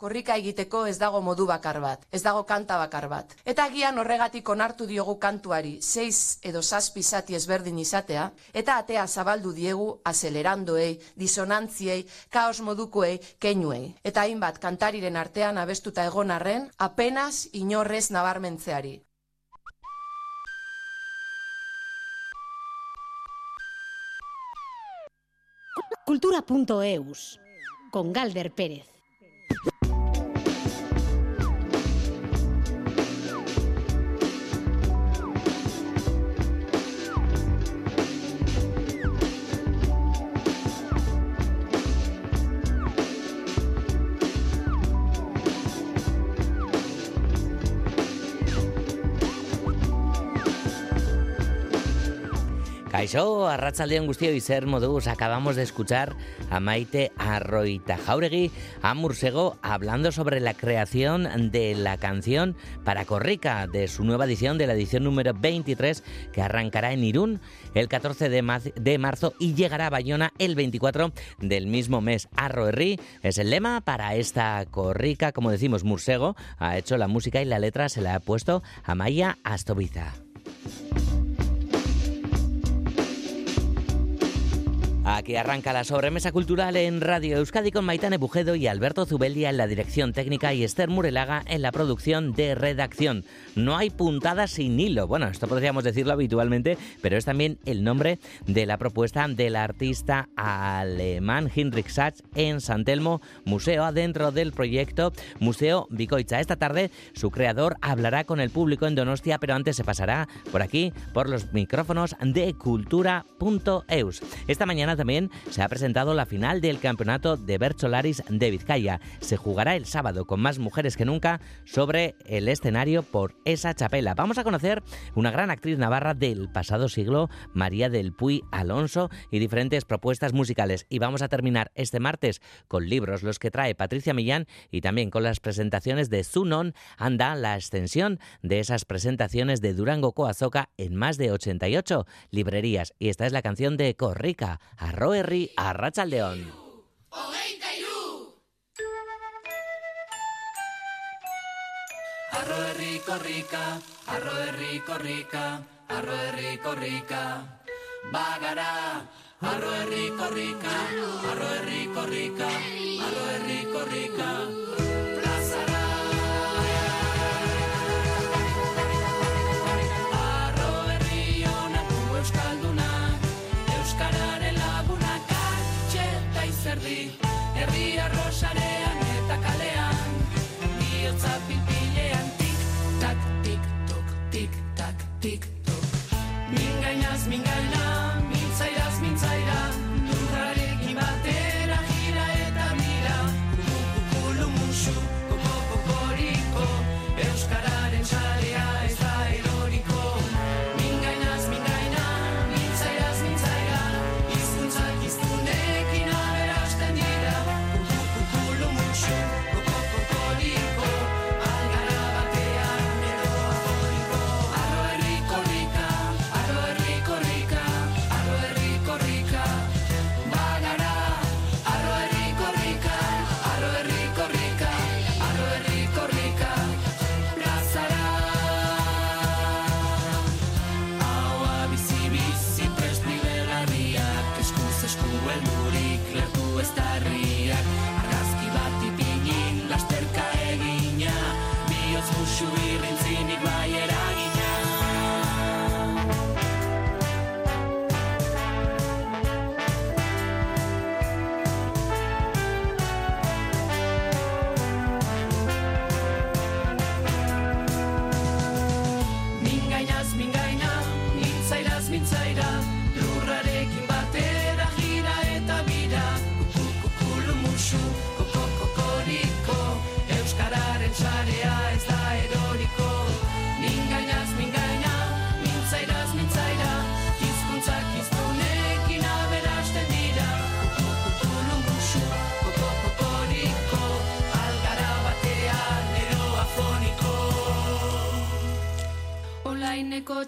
Korrika egiteko ez dago modu bakar bat, ez dago kanta bakar bat. Eta agian horregatik onartu diogu kantuari, seiz edo zazpi zati ezberdin izatea, eta atea zabaldu diegu azelerandoei, disonantziei, kaos modukoei, keinuei. Eta hainbat kantariren artean abestuta egon arren, apenas inorrez nabarmentzeari. Cultura.eus con Galder Pérez. Kaixo, arratsaldean guztio zer moduz, acabamos de escuchar a Maite Arroita Jauregui a Mursego hablando sobre la creación de la canción para Corrica de su nueva edición, de la edición número 23 que arrancará en Irún el 14 de, de marzo y llegará a Bayona el 24 del mismo mes. Arroerri es el lema para esta Corrica, como decimos, Mursego ha hecho la música y la letra se la ha puesto a Maya Astoviza. Aquí arranca la sobremesa cultural en Radio Euskadi con Maitane Bujedo y Alberto Zubeldia en la dirección técnica y Esther Murelaga en la producción de redacción. No hay puntada sin hilo. Bueno, esto podríamos decirlo habitualmente, pero es también el nombre de la propuesta del artista alemán Heinrich Sachs en San Telmo, museo adentro del proyecto Museo Bicoicha. Esta tarde su creador hablará con el público en Donostia, pero antes se pasará por aquí, por los micrófonos de cultura.eus. Esta mañana también se ha presentado la final del campeonato de Bercholaris de Vizcaya. Se jugará el sábado con más mujeres que nunca sobre el escenario por esa chapela. Vamos a conocer una gran actriz navarra del pasado siglo, María del Puy Alonso, y diferentes propuestas musicales. Y vamos a terminar este martes con libros, los que trae Patricia Millán, y también con las presentaciones de Zunon, anda la extensión de esas presentaciones de Durango Coazoca en más de 88 librerías. Y esta es la canción de Corrica, Arroherri Arratsaldeon. Arro herri korrika, arro herri korrika, arro herri korrika. Bagara, arro herri korrika, arro herri korrika, arro herri korrika. Arro herri korrika. erdi, erdi arrosarean eta kalean, bihotza pipilean, tik, tak, tik, tok, tik, tak, tik,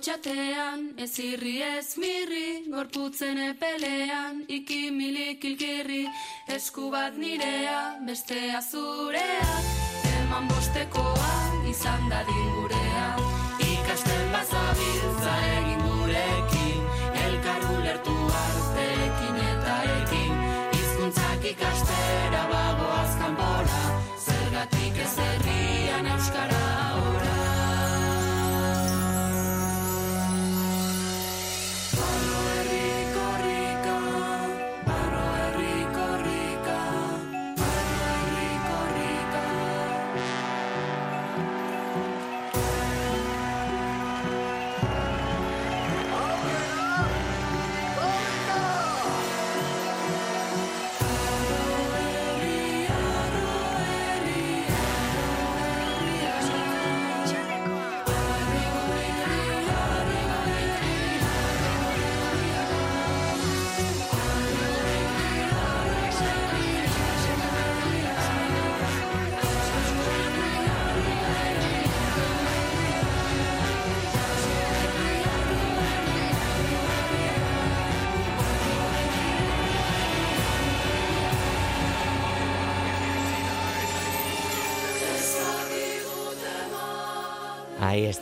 lotxatean, ez irri ez mirri, gorputzen epelean, ikimilik kilkirri, esku bat nirea, bestea zurea, eman bostekoa, izan da gurea, ikasten bazabiltza egin gurekin,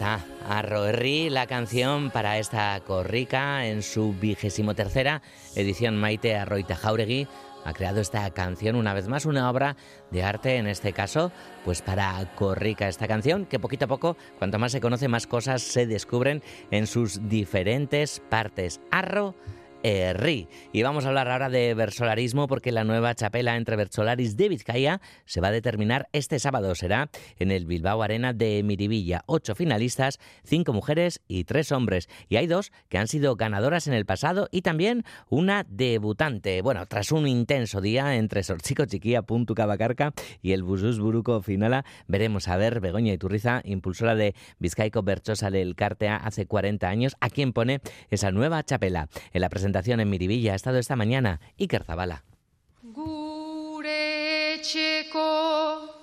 está, Arro Herri, la canción para esta corrica en su vigésimo tercera edición. Maite Arroita Jauregui ha creado esta canción, una vez más, una obra de arte, en este caso, pues para corrica. Esta canción que poquito a poco, cuanto más se conoce, más cosas se descubren en sus diferentes partes. Arro Herri. Y vamos a hablar ahora de versolarismo porque la nueva chapela entre Versolaris de Vizcaya se va a determinar este sábado. Será en el Bilbao Arena de Miribilla. Ocho finalistas, cinco mujeres y tres hombres. Y hay dos que han sido ganadoras en el pasado y también una debutante. Bueno, tras un intenso día entre Sorchico Chiquía, Puntu Cabacarca y el Busus Buruco Finala, veremos a ver Begoña Iturriza, impulsora de Vizcaico Berchosale el Cartea hace 40 años, a quien pone esa nueva chapela. En la presentación en Miribilla ha estado esta mañana Iker Zabala. Gure etxeko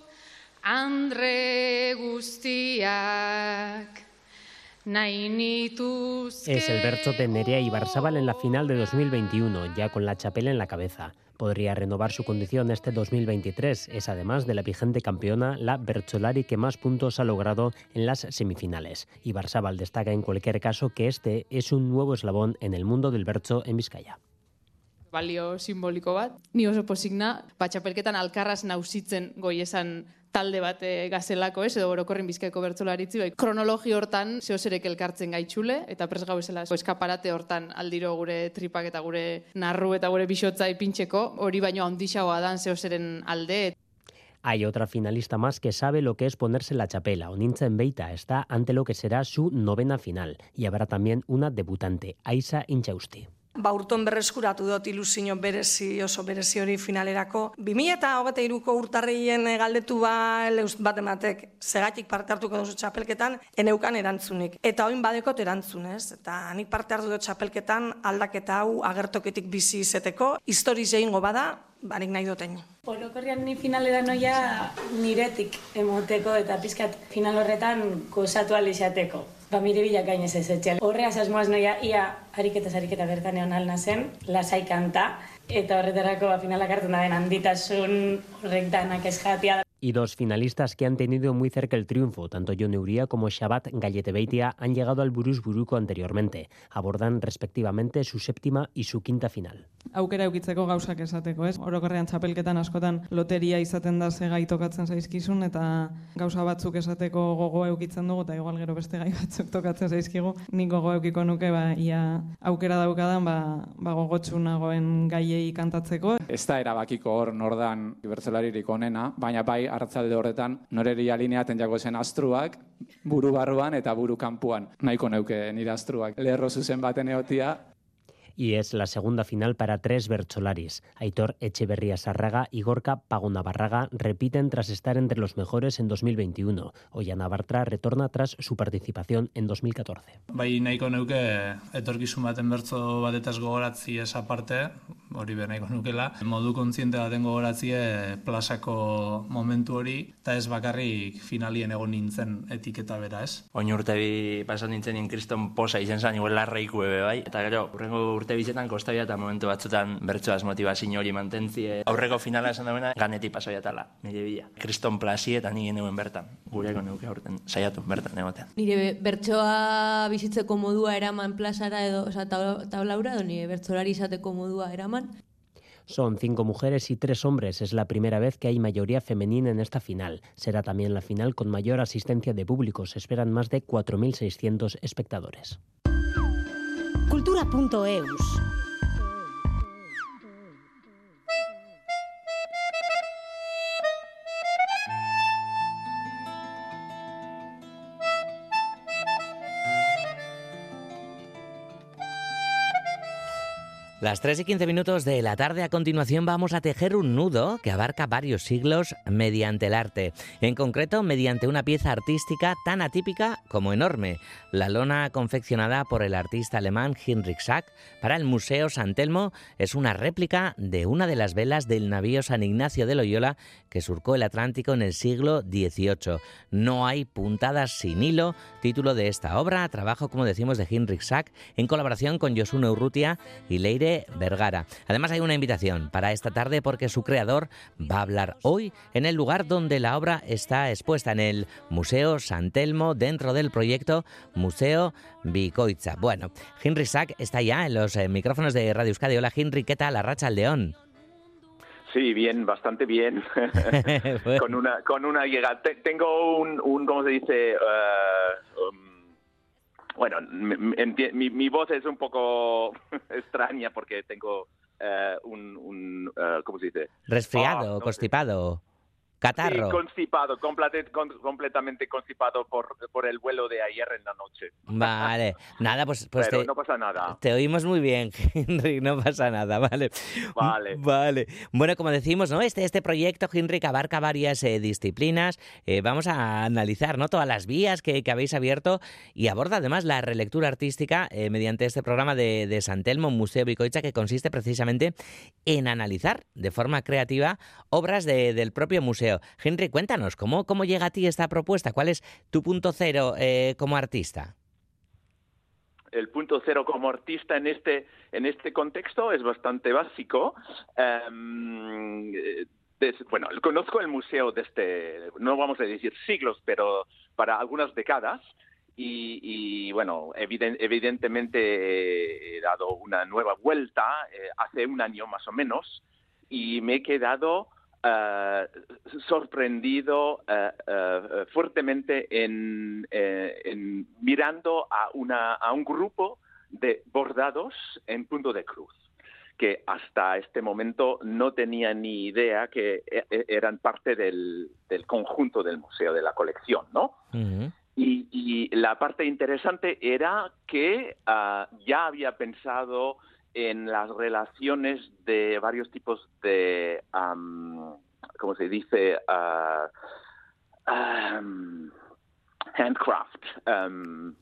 andre guztiak nahi nituzke Es el bercho de Nerea Ibarzabal en la final de 2021, ya con la chapela en la cabeza. Podría renovar su condición este 2023. Es además de la vigente campeona la Bercholari que más puntos ha logrado en las semifinales. Ibarzabal destaca en cualquier caso que este es un nuevo eslabón en el mundo del bercho en Vizcaya. balio simboliko bat. Ni oso pozik na, ba, txapelketan alkarraz nausitzen talde bat eh, gazelako, ez, edo orokorrin bizkaiko bertzolaritzi, bai, kronologi hortan zehoserek elkartzen gaitxule, eta pres gau esela eskaparate hortan aldiro gure tripak eta gure narru eta gure bisotza ipintxeko, hori baino handixagoa dan zehoseren alde, Hay otra finalista más que sabe lo que es ponerse la chapela. Onintza en Beita está ante lo que será su novena final. Y habrá también una debutante, Aisa Inchausti. Ba, urton berreskuratu dut ilusio berezi, oso berezi hori finalerako. 2023ko urtarrien galdetu ba leuz bat ematek, segatik parte hartuko duzu txapelketan, eneukan erantzunik. Eta oin badekot erantzunez, eta nik parte hartu dut txapelketan aldaketa hau agertoketik bizi izeteko, historiz egingo bada, barik nahi duten. Orokorrian ni finalera noia niretik emoteko eta pizkat final horretan gozatu izateko. Ba, mire bila gainez ez etxel. Horreaz asmoaz noia ia ariketaz ariketa bertan egon alna zen, lasai kanta, eta horretarako ba, finalak hartu da den handitasun horrek danak ez jatia. Y dos finalistas que han tenido muy cerca el triunfo, tanto Jon Uria como Shabat Galletebeitia, han llegado al Burus Buruko anteriormente. Abordan respectivamente su séptima y su quinta final. aukera eukitzeko gauzak esateko, ez? Orokorrean txapelketan askotan loteria izaten da ze gai tokatzen zaizkizun eta gauza batzuk esateko gogo eukitzen dugu eta igual gero beste gai batzuk tokatzen zaizkigu. Nik gogo eukiko nuke ba ia aukera daukadan ba, ba gogotsu nagoen gaiei kantatzeko. Ez da erabakiko hor nordan bertzelaririk onena, baina bai hartzalde horretan noreri alineaten jako zen astruak, buru barruan eta buru kanpuan. Nahiko neuke nire astruak. Lerro zuzen baten eotia, Y es la segunda final para tres Bercholaris. Aitor Echeverría Sarraga y Gorka Pagona Barraga repiten tras estar entre los mejores en 2021. Ollana Bartra retorna tras su participación en 2014. Bai nahiko neuke etorkizun baten bertzo batetaz gogoratzi esa parte, hori be nahiko nukela, modu kontziente baten gogoratzie plazako momentu hori, eta ez bakarrik finalien egon nintzen etiketa bera, ez? Oin urte bi pasan nintzen nien kriston posa izen zan, igual larreiku ebe bai, eta gero, urrengo urte bizetan kostabia eta momentu batzutan bertsoaz motivazio hori mantentzie. Aurreko finala esan dagoena, ganeti pasoia tala, nire bila. Kriston plasi eta nire neuen bertan, gureko neuke aurten, saiatu bertan egotean. Nire bertsoa bizitzeko modua eraman plazara edo, oza, tablaura, edo nire bertsolari izateko modua eraman. Son cinco mujeres y tres hombres. Es la primera vez que hay mayoría femenina en esta final. Será también la final con mayor asistencia de público. Se esperan más de 4.600 espectadores. Cultura.eus Las 3 y 15 minutos de la tarde a continuación vamos a tejer un nudo que abarca varios siglos mediante el arte, en concreto mediante una pieza artística tan atípica como enorme, la lona confeccionada por el artista alemán Heinrich Sack para el Museo San Telmo. Es una réplica de una de las velas del navío San Ignacio de Loyola surcó el Atlántico en el siglo XVIII. No hay puntadas sin hilo, título de esta obra, trabajo como decimos de Heinrich Sack en colaboración con Yosuno Urrutia y Leire Vergara. Además hay una invitación para esta tarde porque su creador va a hablar hoy en el lugar donde la obra está expuesta, en el Museo San Telmo, dentro del proyecto Museo Bicoitza. Bueno, Henry Sack está ya en los eh, micrófonos de Radio Euskadi. Hola Henry, ¿qué tal? La racha al león. Sí, bien, bastante bien. con una con una llegada. Tengo un, un ¿cómo se dice? Uh, um, bueno, mi, mi, voz es un poco extraña porque tengo uh, un, un uh, ¿cómo se dice? Resfriado, oh, constipado. Catarro. Sí, constipado, completamente constipado por, por el vuelo de ayer en la noche. Vale, nada, pues, pues Pero no pasa nada. Te oímos muy bien, Henry, no pasa nada, vale. Vale. Vale. Bueno, como decimos, ¿no? Este, este proyecto, Henry, abarca varias eh, disciplinas. Eh, vamos a analizar, ¿no? Todas las vías que, que, habéis abierto y aborda además la relectura artística eh, mediante este programa de, de San Telmo, Museo Bicoicha, que consiste precisamente en analizar de forma creativa obras de, del propio museo Henry, cuéntanos, ¿cómo, ¿cómo llega a ti esta propuesta? ¿Cuál es tu punto cero eh, como artista? el punto cero como artista en este en este contexto es bastante básico. Um, des, bueno, conozco el museo desde, no vamos a decir siglos, pero para algunas décadas. Y, bueno, evident, evidentemente he dado una nueva vuelta eh, hace un año más o menos y me he quedado Uh, sorprendido uh, uh, fuertemente en, en, mirando a, una, a un grupo de bordados en punto de cruz que hasta este momento no tenía ni idea que e, e, eran parte del, del conjunto del museo, de la colección, ¿no? -huh. y, y, la parte interesante era que ya había pensado en las relaciones de varios tipos de, um, ¿cómo se dice? Uh, um, handcraft. Um,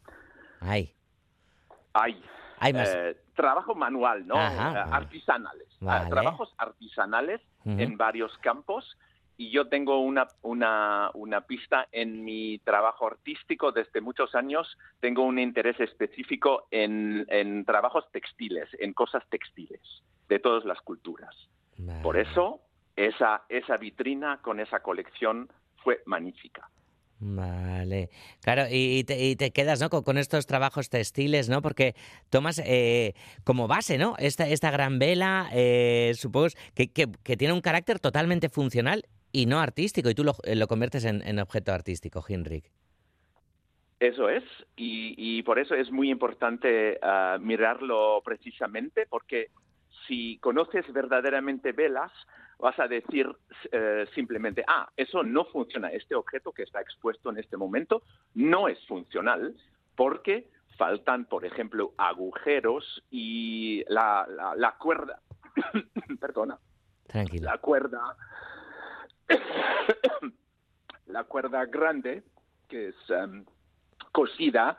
Ay. Hay. Hay más. Eh, trabajo manual, ¿no? Ajá, uh, artesanales. Vale. trabajos artesanales Uh -huh. en varios campos y yo tengo una, una, una, pista en mi trabajo artístico desde muchos años. Tengo un interés específico en, en trabajos textiles, en cosas textiles, de todas las culturas. Por eso, esa, esa vitrina con esa colección fue magnífica. Vale, claro, y te, y te quedas ¿no? con, con, estos trabajos textiles, ¿no? Porque tomas eh, como base, ¿no? Esta, esta gran vela, eh, supongo que, que, que, tiene un carácter totalmente funcional y no artístico, y tú lo, lo conviertes en, en, objeto artístico, Hinrich. Eso es, y, y por eso es muy importante uh, mirarlo precisamente, porque si conoces verdaderamente velas, vas a decir eh, simplemente, ah, eso no funciona, este objeto que está expuesto en este momento no es funcional porque faltan, por ejemplo, agujeros y la, la, la cuerda, perdona, Tranquilo. la cuerda, la cuerda grande, que es em, cosida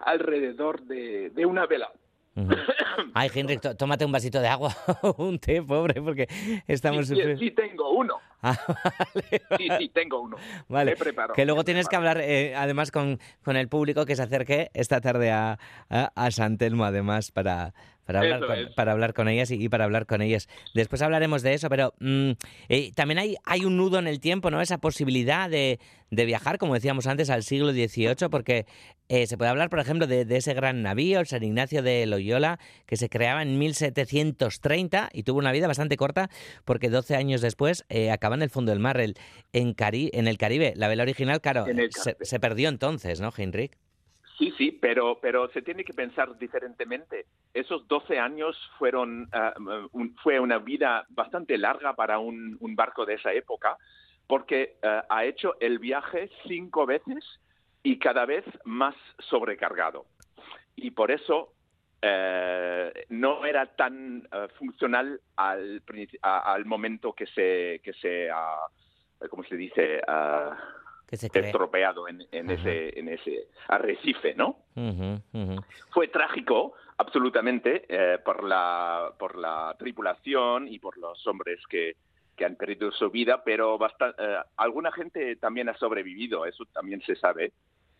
alrededor de, de una vela. Ay, Henrik, tó- tómate un vasito de agua, un té, pobre, porque estamos Sí, sufriendo. sí tengo uno. Ah, Sí, sí, tengo uno. Vale, Me preparo. que luego tienes que hablar eh, además con, con el público que se acerque esta tarde a, a, a San Telmo, además, para, para, hablar con, para hablar con ellas y, y para hablar con ellas. Después hablaremos de eso, pero mm, eh, también hay, hay un nudo en el tiempo, ¿no? Esa posibilidad de, de viajar, como decíamos antes, al siglo XVIII, porque eh, se puede hablar, por ejemplo, de, de ese gran navío, el San Ignacio de Loyola, que se creaba en 1730 y tuvo una vida bastante corta, porque 12 años después eh, acaba en el fondo del mar, el, en, Cari- en el Caribe. La vela original, claro, se, se perdió entonces, ¿no, Heinrich? Sí, sí, pero, pero se tiene que pensar diferentemente. Esos 12 años fueron, un- fue una vida bastante larga para un, barco de esa época, porque ah, ha hecho el viaje cinco veces y cada vez más sobrecargado. Y por eso eh, no era tan ah, funcional al, al momento que se, que se ah, ¿cómo se dice? Ah, Que se estropeado en, en Ajá. ese, en ese arrecife, ¿no? Ujú, ujú. Fue trágico, absolutamente, eh, por, la, por la tripulación y por los hombres que, que han perdido su vida, pero basta- eh, alguna gente también ha sobrevivido, eso también se sabe.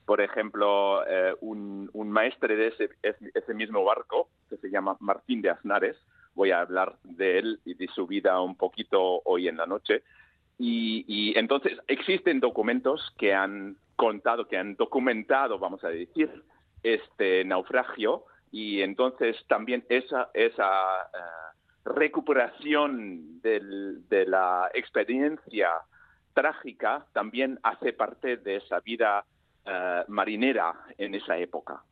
Por ejemplo, eh, un, un maestre de ese- ese mismo barco, que se llama Martín de Aznares, voy a hablar de él y de su vida un poquito hoy en la noche. Y, y entonces existen documentos que han contado, que han documentado, vamos a decir, este naufragio y entonces también esa, esa eh, recuperación de la experiencia trágica también hace parte de esa vida eh, marinera en esa época.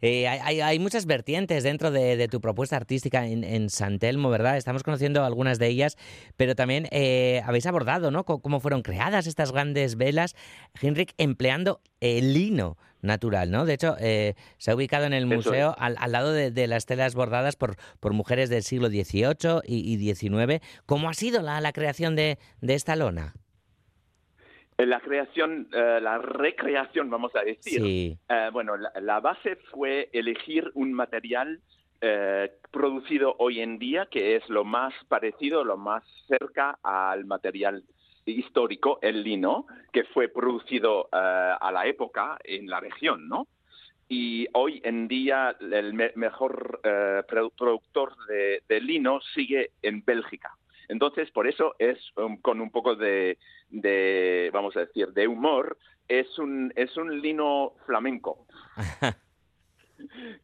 Eh, hay, muchas vertientes dentro de, de tu propuesta artística en, en San Telmo, ¿verdad? Estamos conociendo algunas de ellas, pero también eh, habéis abordado, ¿no? Cómo fueron creadas estas grandes velas, Henrik, empleando el lino natural, ¿no? De hecho, eh, se ha ubicado en el museo es. al, al lado de, de las telas bordadas por, por mujeres del siglo XVIII y, y XIX. ¿Cómo ha sido la, la creación de, de esta lona? La creación, eh, la recreación, vamos a decir. Sí. Eh, bueno, la, la base fue elegir un material eh, producido hoy en día que es lo más parecido, lo más cerca al material histórico, el lino, que fue producido a la época en la región, ¿no? Y hoy en día el me- mejor produ- productor de, de lino sigue en Bélgica. Entonces, por eso es um, con un poco de, de, vamos a decir, de humor, es un, es un lino flamenco.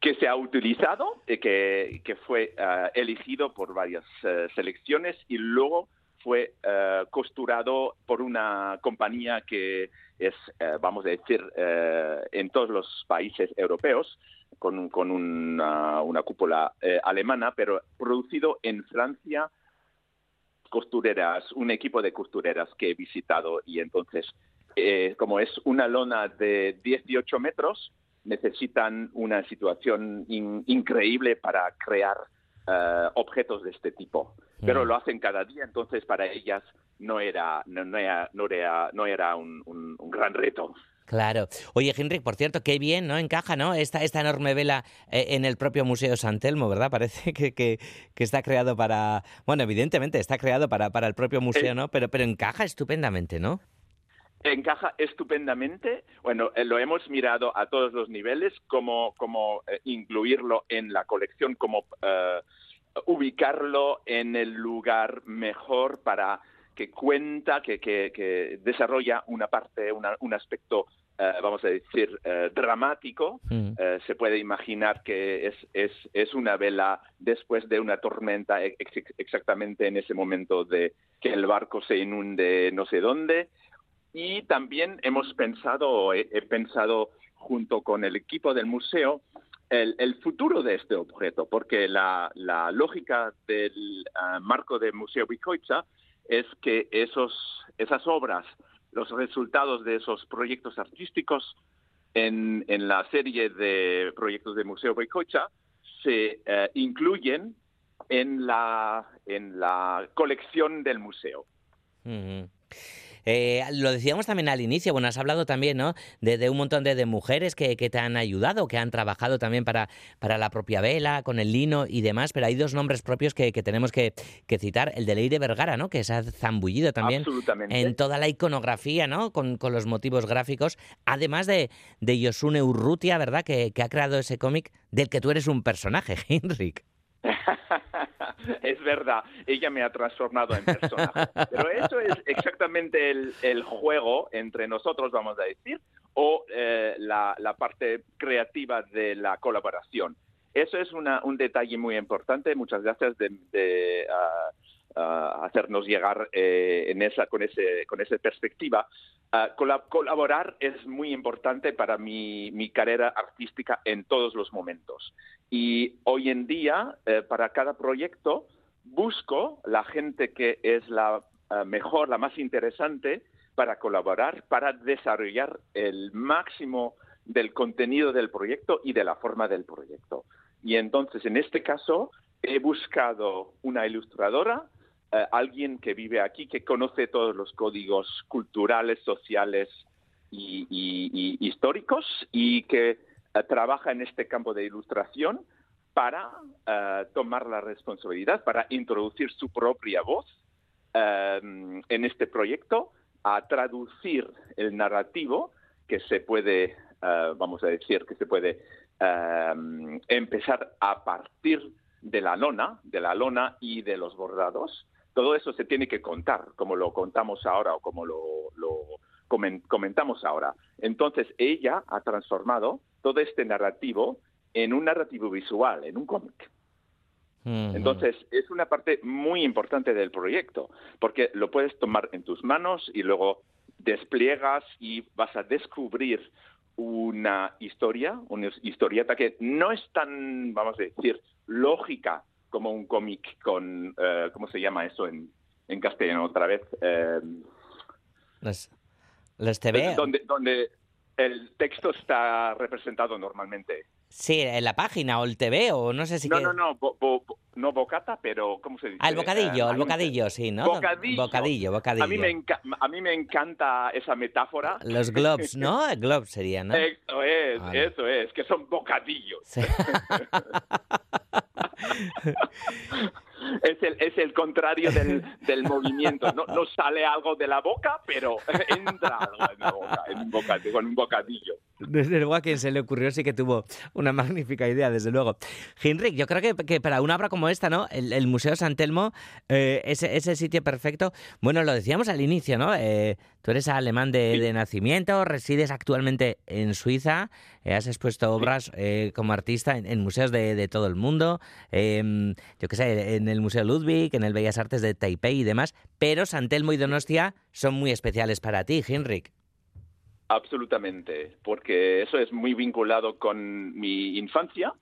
Que se ha utilizado, eh, que, que fue eh, elegido por varias eh, selecciones y luego fue eh, costurado por una compañía que es, vamos a decir, en todos los países europeos, con, con una, una cúpula alemana, pero producido en Francia, costureras, un equipo de costureras que he visitado y entonces, eh, como es una lona de 18 metros, necesitan una situación in- increíble para crear eh, objetos de este tipo. Pero Mm. lo hacen cada día, entonces para ellas no era, no, no era, no era, no era un, un- un gran reto. Claro. Oye, Henrik, por cierto, qué bien, ¿no? Encaja, ¿no? Esta, esta enorme vela eh, en el propio Museo San Telmo, ¿verdad? Parece que, que, que está creado para... Bueno, evidentemente está creado para, para el propio museo. ¿no? Pero, pero encaja estupendamente, ¿no? encaja estupendamente. Bueno, eh, lo hemos mirado a todos los niveles, cómo, cómo eh, incluirlo en la colección, cómo ubicarlo en el lugar mejor para que cuenta, que, que- que desarrolla una parte, una- un aspecto, eh, vamos a decir, eh, dramático. Mm. Eh, se puede imaginar que es, es, es una vela después de una tormenta, ex- ex- exactamente en ese momento de que el barco se inunde no sé dónde. Y también hemos pensado, he, he pensado junto con el equipo del museo, el, el futuro de este objeto, porque la, la lógica del ah, marco del Museo Bikoitza es que esos, esas obras, los resultados de esos proyectos artísticos en, en la serie de proyectos de Museo Boicocha se eh, incluyen en la, en la colección del museo. Eh, lo decíamos también al inicio, bueno, has hablado también, ¿no? De, de un montón de, de mujeres que, que te han ayudado, que han trabajado también para, para la propia vela, con el lino y demás, pero hay dos nombres propios que, que tenemos que, que citar. El de Leire Vergara, ¿no? Que se ha zambullido también en toda la iconografía, ¿no? Con, con los motivos gráficos, además de, de Yosune Urrutia, ¿verdad? Que, que ha creado ese cómic del que tú eres un personaje, Henrik. es verdad, ella me ha transformado en personaje. Pero eso es exactamente el, juego entre nosotros, vamos a decir, o eh, la, parte creativa de la colaboración. Eso es un detalle muy importante. Muchas gracias de, hacernos llegar eh, esa, con, esa perspectiva. Ah, colab- colaborar es muy importante para mi carrera artística en todos los momentos. Y hoy en día, eh, para cada proyecto, busco la gente que es la eh, mejor, la más interesante para colaborar, para desarrollar el máximo del contenido del proyecto y de la forma del proyecto. Y entonces, en este caso, he buscado una ilustradora, eh, alguien que vive aquí, que conoce todos los códigos culturales, sociales y, y- históricos y que trabaja en este campo de ilustración para eh, tomar la responsabilidad, para introducir su propia voz eh, en este proyecto, a traducir el narrativo que se puede, eh, vamos a decir, que se puede eh, empezar a partir de la lona, de la lona y de los bordados. Todo eso se tiene que contar, como lo contamos ahora o como lo, lo comentamos ahora. Entonces ella ha transformado todo este narrativo en un narrativo visual, en un cómic. Entonces, es una parte muy importante del proyecto, porque lo puedes tomar en tus manos y luego despliegas y vas a descubrir una historia, una historieta que no es tan, vamos a decir, lógica como un cómic con, eh, ¿cómo se llama eso en, en castellano otra vez? Les, les TV. donde, donde el texto está representado normalmente. Sí, en la página o el TV o no sé si... No, que- no, no, bo- no bocata, pero ¿cómo se dice? Ah, el bocadillo, Eh, el bocadillo, sí, ¿no? Bocadillo. Bocadillo, bocadillo. A mí, me a mí me encanta esa metáfora. Los globs, ¿no? Globs sería, ¿no? Eso es, Vale. eso es, que son bocadillos. es, el, es el contrario del, del movimiento. No, no sale algo de la boca, pero entra algo en la boca, en un bocadillo, con un bocadillo. Desde luego a quien se le ocurrió sí que tuvo una magnífica idea, desde luego. Henrik, yo creo que, que para una obra como esta, ¿no? El, el Museo San Telmo, eh, ese, ese sitio perfecto. Bueno, lo decíamos al inicio, ¿no? Eh, tú eres alemán de, de nacimiento, resides actualmente en Suiza, eh, has expuesto obras eh, como artista en, en museos de, de todo el mundo, eh, yo qué sé, en el Museo Ludwig, en el Bellas Artes de Taipei y demás, pero San Telmo y Donostia son muy especiales para ti, Henrik. Absolutamente, porque eso es muy vinculado con mi infancia.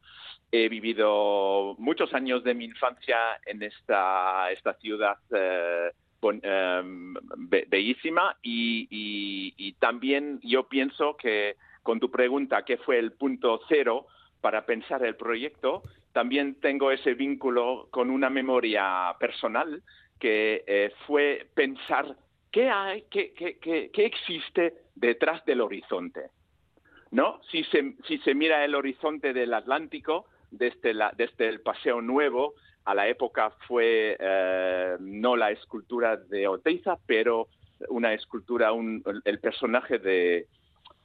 He vivido muchos años de mi infancia en esta, esta ciudad eh, bon- em, be- bellísima y, y- y también yo pienso que con tu pregunta, ¿qué fue el punto cero para pensar el proyecto? También tengo ese vínculo con una memoria personal que eh, fue pensar qué hay, qué, qué- qué- qué existe detrás del horizonte. ¿no? Si se, si se mira el horizonte del Atlántico, desde, la, desde el Paseo Nuevo, a la época fue eh, no la escultura de Oteiza, pero una escultura, un, el personaje de,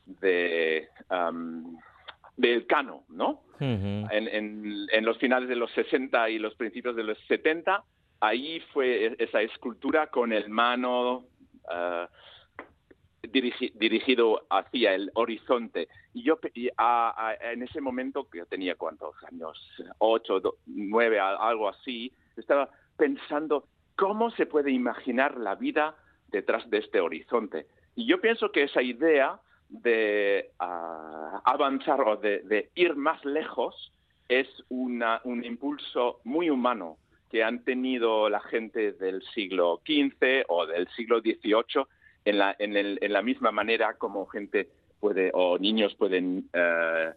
de um, del Cano, ¿no? En, en- en los finales de los 60 y los principios de los 70, ahí fue e- esa escultura con el mano dirigi- dirigido hacia el horizonte. Y yo a- en ese momento, que yo tenía cuántos años, ocho, nueve, algo así, estaba pensando cómo se puede imaginar la vida detrás de este horizonte. Y yo pienso que esa idea de ah, avanzar o de, de ir más lejos es una- un impulso muy humano que han tenido la gente del siglo XV o del siglo XVIII en la, en el- en la misma manera como gente puede o niños pueden eh,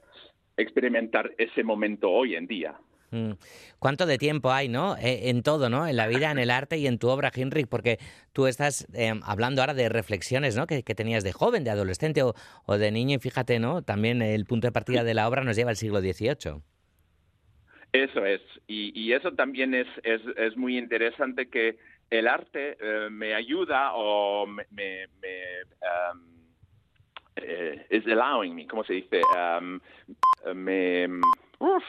experimentar ese momento hoy en día. Mm. ¿Cuánto de tiempo hay, no? Eh, en todo, ¿no? En la vida, en el arte y en tu obra, Henrik, porque tú estás eh, hablando ahora de reflexiones, ¿no? Que, que, tenías de joven, de adolescente o, o, de niño, y fíjate, ¿no? También el punto de partida de la obra nos lleva al siglo XVIII. Eso es, y, eso también es, es, es, muy interesante que el arte eh, me ayuda o me, me, me um, eh, is allowing me, ¿cómo se dice? Um, me, uf,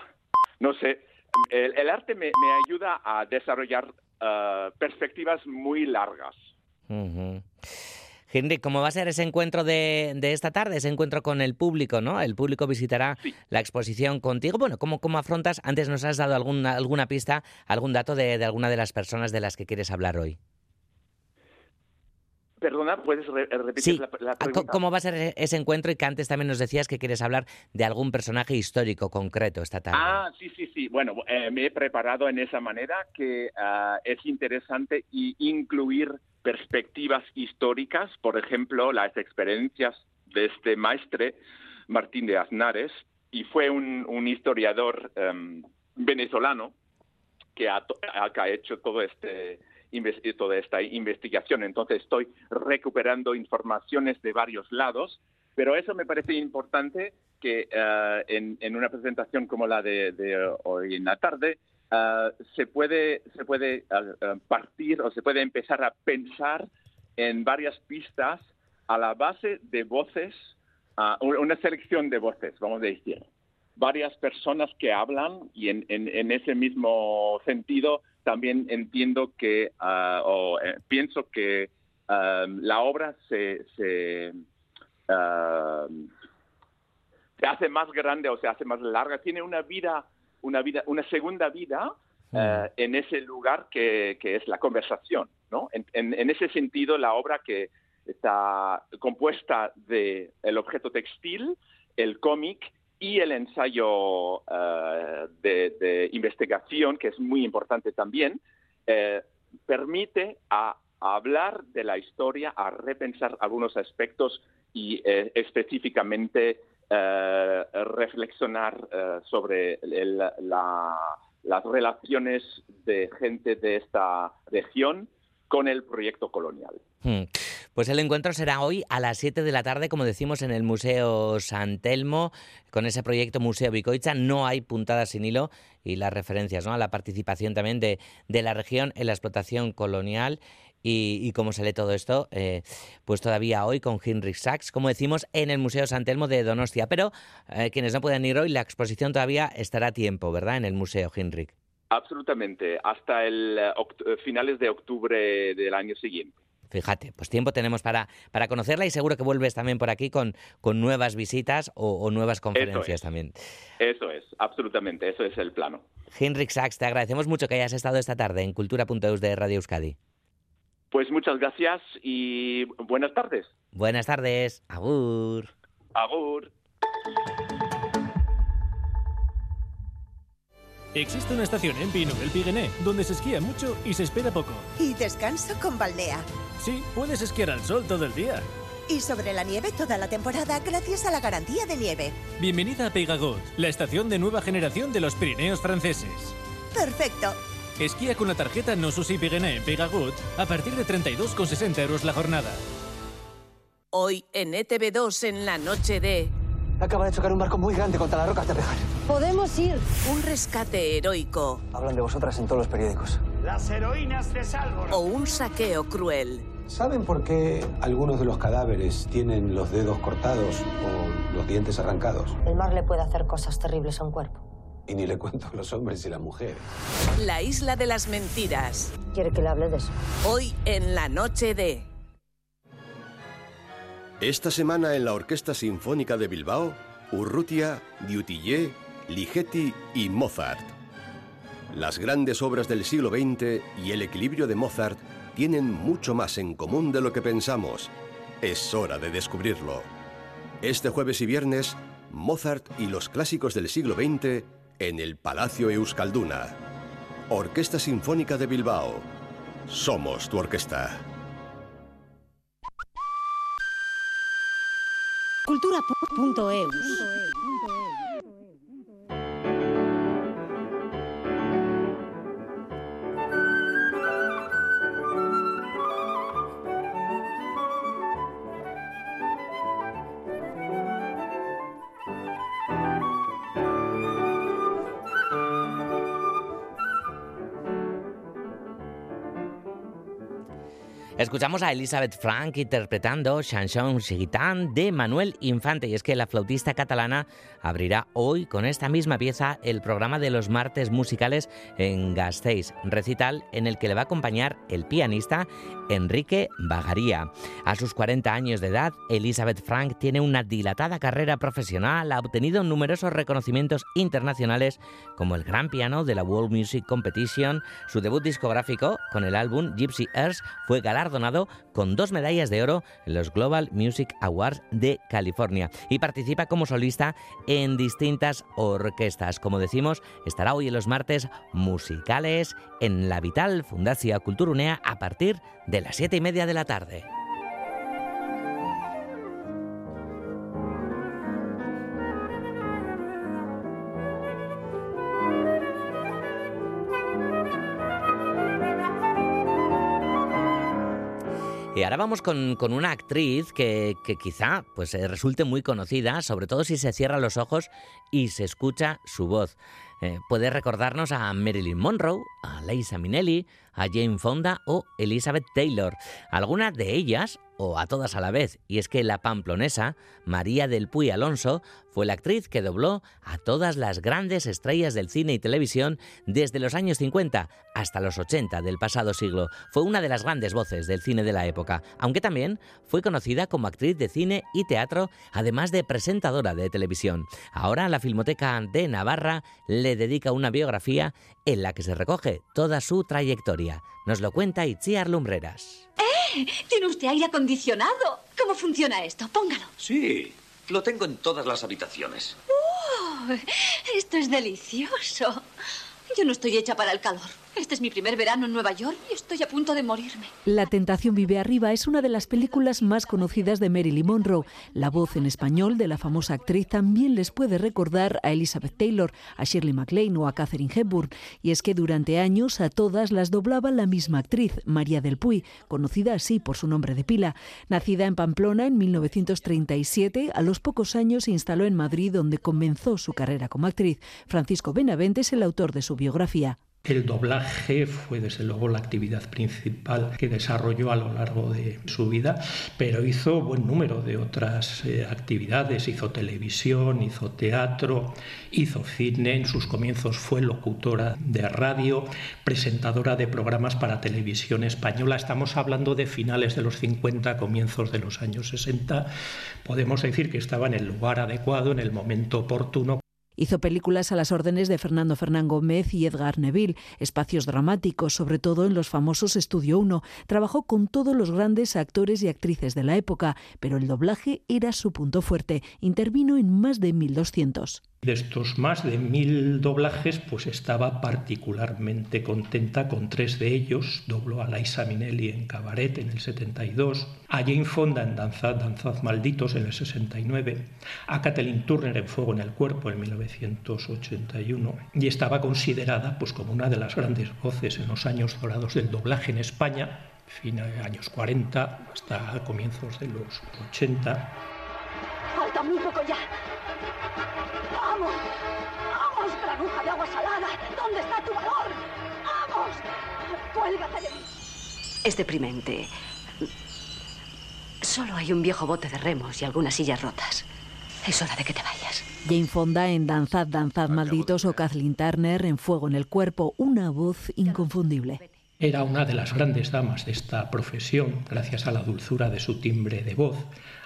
no sé, el, el arte me, me, ayuda a desarrollar uh, perspectivas muy largas. Henry, ¿cómo va a ser ese encuentro de, de, esta tarde, ese encuentro con el público, ¿no? El público visitará sí. la exposición contigo. Bueno, ¿cómo, ¿cómo afrontas? Antes nos has dado alguna, alguna pista, algún dato de, de alguna de las personas de las que quieres hablar hoy. Perdona, ¿puedes re repetir sí. la, la, pregunta? ¿Cómo va a ser ese encuentro? Y que antes también nos decías que quieres hablar de algún personaje histórico concreto esta tarde. Ah, sí, sí, sí. Bueno, eh, me he preparado en esa manera que uh, es interesante y incluir perspectivas históricas, por ejemplo, las experiencias de este maestre, Martín de Aznares, y fue un, historiador um, venezolano que ha, hecho todo este toda esta investigación. Entonces estoy recuperando informaciones de varios lados, pero eso me parece importante que uh, en, una presentación como la de hoy en la tarde uh, se puede, se puede uh, partir o se puede empezar a pensar en varias pistas a la base de voces, una selección de voces, vamos a decir. Varias personas que hablan y en, en, ese mismo sentido también entiendo que, o eh, pienso que la obra se, se, se, hace más grande o se hace más larga, tiene una vida, una vida, una segunda vida mm. en ese lugar que, que, es la conversación, ¿no? En, en, en, ese sentido, la obra que está compuesta de el objeto textil, el cómic y el ensayo uh, de, de, investigación, que es muy importante también, eh, permite a, a, hablar de la historia, a repensar algunos aspectos y eh, específicamente eh, reflexionar sobre el, la, las relaciones de gente de esta región con el proyecto colonial. Hmm. Pues el encuentro será hoy a las 7 de la tarde, como decimos, en el Museo San Telmo, con ese proyecto Museo Bicoicha. No hay puntadas sin hilo y las referencias ¿no? a la participación también de, de la región en la explotación colonial. Y, y cómo se lee todo esto, eh, pues todavía hoy con Henrik Sachs, como decimos, en el Museo San Telmo de Donostia. Pero eh, quienes no pueden ir hoy, la exposición todavía estará a tiempo, ¿verdad? En el Museo, Henrik. Absolutamente, hasta el uh, finales de octubre del año siguiente. Fíjate, pues tiempo tenemos para, para conocerla y seguro que vuelves también por aquí con, con nuevas visitas o, o nuevas conferencias eso es. también. Eso es, absolutamente, eso es el plano. Henrik Sachs, te agradecemos mucho que hayas estado esta tarde en Cultura.eus de Radio Euskadi. Pues muchas gracias y buenas tardes. Buenas tardes, agur. Agur. Existe una estación en Pino del Piguené donde se esquía mucho y se espera poco. Y descanso con Baldea. Sí, puedes esquiar al sol todo el día. Y sobre la nieve toda la temporada gracias a la garantía de nieve. Bienvenida a Peygagot, la estación de nueva generación de los Pirineos franceses. Perfecto. Esquía con la tarjeta No Susi Piguené en Peygagot a partir de 32,60 euros la jornada. Hoy en ETV2 en la noche de... Acaba de chocar un barco muy grande contra las rocas de Pejar. Podemos ir. Un rescate heroico. Hablan de vosotras en todos los periódicos. Las heroínas de Salvor. O un saqueo cruel. ¿Saben por qué algunos de los cadáveres tienen los dedos cortados o los dientes arrancados? El mar le puede hacer cosas terribles a un cuerpo. Y ni le cuento a los hombres y las mujeres. La isla de las mentiras. ¿Quiere que le hable de eso? Hoy en la noche de... Esta semana en la Orquesta Sinfónica de Bilbao, Urrutia, Dutillé, Ligeti y Mozart. Las grandes obras del siglo XX y el equilibrio de Mozart tienen mucho más en común de lo que pensamos. Es hora de descubrirlo. Este jueves y viernes, Mozart y los clásicos del siglo XX en el Palacio Euskalduna. Orquesta Sinfónica de Bilbao. Somos tu orquesta. Escuchamos a Elizabeth Frank interpretando Chanson Gitan de Manuel Infante y es que la flautista catalana abrirá hoy con esta misma pieza el programa de los martes musicales en Gasteiz, recital en el que le va a acompañar el pianista Enrique Bagaría. A sus 40 años de edad, Elizabeth Frank tiene una dilatada carrera profesional, ha obtenido numerosos reconocimientos internacionales como el Gran Piano de la World Music Competition, su debut discográfico con el álbum Gypsy Earth fue galardonado donado con dos medallas de oro en los Global Music Awards de California y participa como solista en distintas orquestas. Como decimos, estará hoy en los martes musicales en la Vital Fundación Culturunea a partir de las siete y media de la tarde. Y ahora vamos con, una actriz que, quizá pues, eh, resulte muy conocida, sobre todo si se cierran los ojos y se escucha su voz. Eh, puede recordarnos a Marilyn Monroe, a Liza Minnelli, a Jane Fonda o Elizabeth Taylor. Algunas de ellas o a todas a la vez, y es que la pamplonesa María del Puy Alonso fue la actriz que dobló a todas las grandes estrellas del cine y televisión desde los años 50 hasta los 80 del pasado siglo. Fue una de las grandes voces del cine de la época, aunque también fue conocida como actriz de cine y teatro, además de presentadora de televisión. Ahora la Filmoteca de Navarra le dedica una biografía en la que se recoge toda su trayectoria. Nos lo cuenta Itziar Lumbreras. ¡Eh! ¿Tiene usted aire acondicionado? ¿Cómo funciona esto? Póngalo. Sí, lo tengo en todas las habitaciones. ¡Uh! Esto es delicioso. Yo no estoy hecha para el calor. Este es mi primer verano en Nueva York y estoy a punto de morirme. La tentación vive arriba es una de las películas más conocidas de Marilyn Monroe. La voz en español de la famosa actriz también les puede recordar a Elizabeth Taylor, a Shirley MacLaine o a Catherine Hepburn. Y es que durante años a todas las doblaba la misma actriz, María del Puy, conocida así por su nombre de pila. Nacida en Pamplona en 1937, a los pocos años se instaló en Madrid donde comenzó su carrera como actriz. Francisco Benavente es el autor de su biografía. El doblaje fue desde luego la actividad principal que desarrolló a lo largo de su vida, pero hizo buen número de otras eh, actividades, hizo televisión, hizo teatro, hizo cine, en sus comienzos fue locutora de radio, presentadora de programas para televisión española, estamos hablando de finales de los 50, comienzos de los años 60, podemos decir que estaba en el lugar adecuado, en el momento oportuno. Hizo películas a las órdenes de Fernando Fernán Gómez y Edgar Neville, espacios dramáticos, sobre todo en los famosos Estudio 1. Trabajó con todos los grandes actores y actrices de la época, pero el doblaje era su punto fuerte. Intervino en más de 1200. De estos más de mil doblajes, pues estaba particularmente contenta con tres de ellos. Dobló a Liza Minnelli en Cabaret en el 72, a Jane Fonda en Danzad, Danzad Malditos en el 69, a Kathleen Turner en Fuego en el Cuerpo en 1981 y estaba considerada pues, como una de las grandes voces en los años dorados del doblaje en España, fin de años 40 hasta comienzos de los 80. Falta muy poco ya. ¡Vamos! ¡Vamos, granuja de agua salada! ¿Dónde está tu valor? ¡Vamos! ¡Cuélgate de mí! Es deprimente. Solo hay un viejo bote de remos y algunas sillas rotas. Es hora de que te vayas. Jane Fonda en Danzad, Danzad Malditos o Kathleen Turner en Fuego en el Cuerpo, una voz inconfundible. Era una de las grandes damas de esta profesión, gracias a la dulzura de su timbre de voz,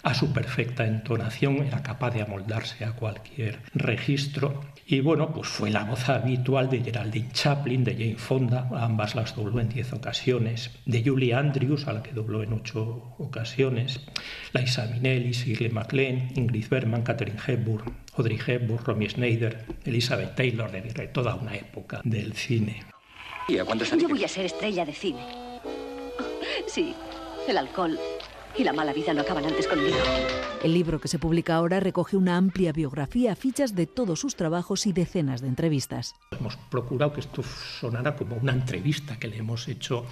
a su perfecta entonación, era capaz de amoldarse a cualquier registro. Y bueno, pues fue la voz habitual de Geraldine Chaplin, de Jane Fonda, ambas las dobló en diez ocasiones, de Julie Andrews, a la que dobló en ocho ocasiones, Liza Minnelli, Shirley MacLaine, Ingrid Bergman, Catherine Hepburn, Audrey Hepburn, Romy Schneider, Elizabeth Taylor, de toda una época del cine. Yo voy a ser estrella de cine. Sí, el alcohol y la mala vida no acaban antes conmigo. El libro que se publica ahora recoge una amplia biografía, fichas de todos sus trabajos y decenas de entrevistas. Hemos procurado que esto sonara como una entrevista que le hemos hecho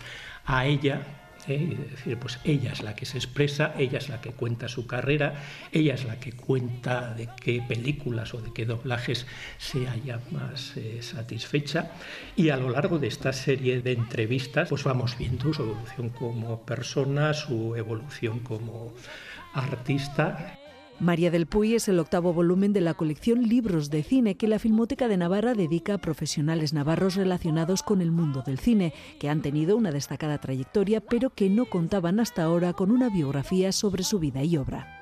a ella ¿eh? Decir, pues ella es la que se expresa, ella es la que cuenta su carrera, ella es la que cuenta de qué películas o de qué doblajes se haya más eh, satisfecha. Y a lo largo de esta serie de entrevistas, pues vamos viendo su evolución como persona, su evolución como artista. María del Puy es el octavo volumen de la colección Libros de Cine que la Filmoteca de Navarra dedica a profesionales navarros relacionados con el mundo del cine, que han tenido una destacada trayectoria, pero que no contaban hasta ahora con una biografía sobre su vida y obra.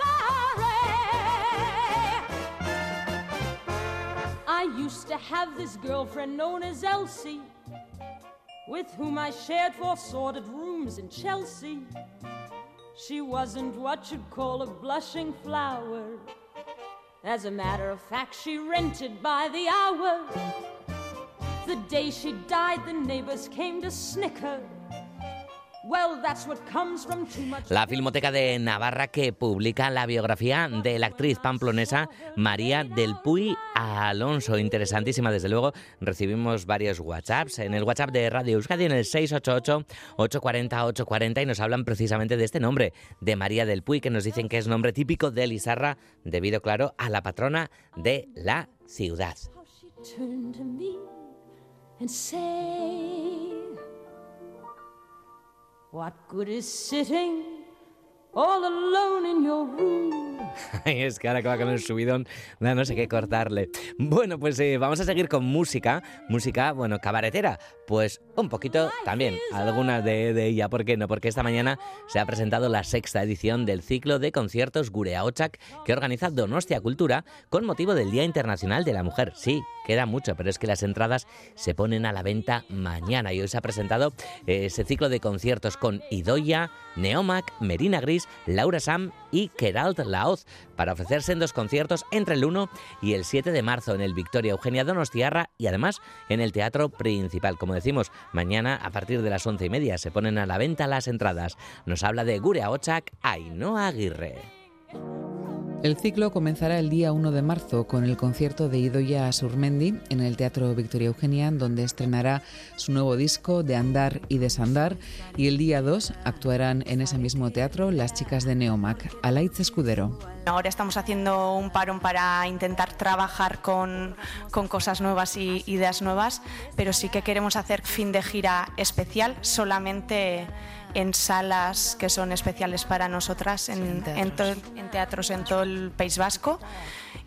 I used to have this girlfriend known as Elsie, with whom I shared four sordid rooms in Chelsea. She wasn't what you'd call a blushing flower. As a matter of fact, she rented by the hour. The day she died, the neighbors came to snicker. La Filmoteca de Navarra que publica la biografía de la actriz pamplonesa María del Puy Alonso. Interesantísima, desde luego. Recibimos varios WhatsApps en el WhatsApp de Radio Euskadi en el 688-840-840 y nos hablan precisamente de este nombre, de María del Puy, que nos dicen que es nombre típico de Lizarra, debido, claro, a la patrona de la ciudad. What good is sitting all alone in your room? es que ahora que va con el subidón, no, sé qué cortarle. Bueno, pues eh, vamos a seguir con música, música, bueno, cabaretera. Pues un poquito también, alguna de, ella, ¿por qué no? Porque esta mañana se ha presentado la sexta edición del ciclo de conciertos Gurea Ochak que organiza Donostia Cultura con motivo del Día Internacional de la Mujer. Sí, queda mucho, pero es que las entradas se ponen a la venta mañana y hoy se ha presentado eh, ese ciclo de conciertos con Idoya, Neomac, Merina Gris, Laura Sam y Keralt Laoz para ofrecerse en dos conciertos entre el 1 y el 7 de marzo en el Victoria Eugenia Donostiarra y además en el Teatro Principal. Como decimos, mañana a partir de las once y media se ponen a la venta las entradas. Nos habla de Gurea Ochak, Ainhoa Aguirre. El ciclo comenzará el día 1 de marzo con el concierto de Idoya Surmendi en el Teatro Victoria Eugenia, donde estrenará su nuevo disco de Andar y Desandar, y el día 2 actuarán en ese mismo teatro las chicas de Neomac, Alaitz Escudero. Ahora estamos haciendo un parón para intentar trabajar con, con cosas nuevas y ideas nuevas, pero sí que queremos hacer fin de gira especial solamente en salas que son especiales para nosotras, en, teatros en, todo el País Vasco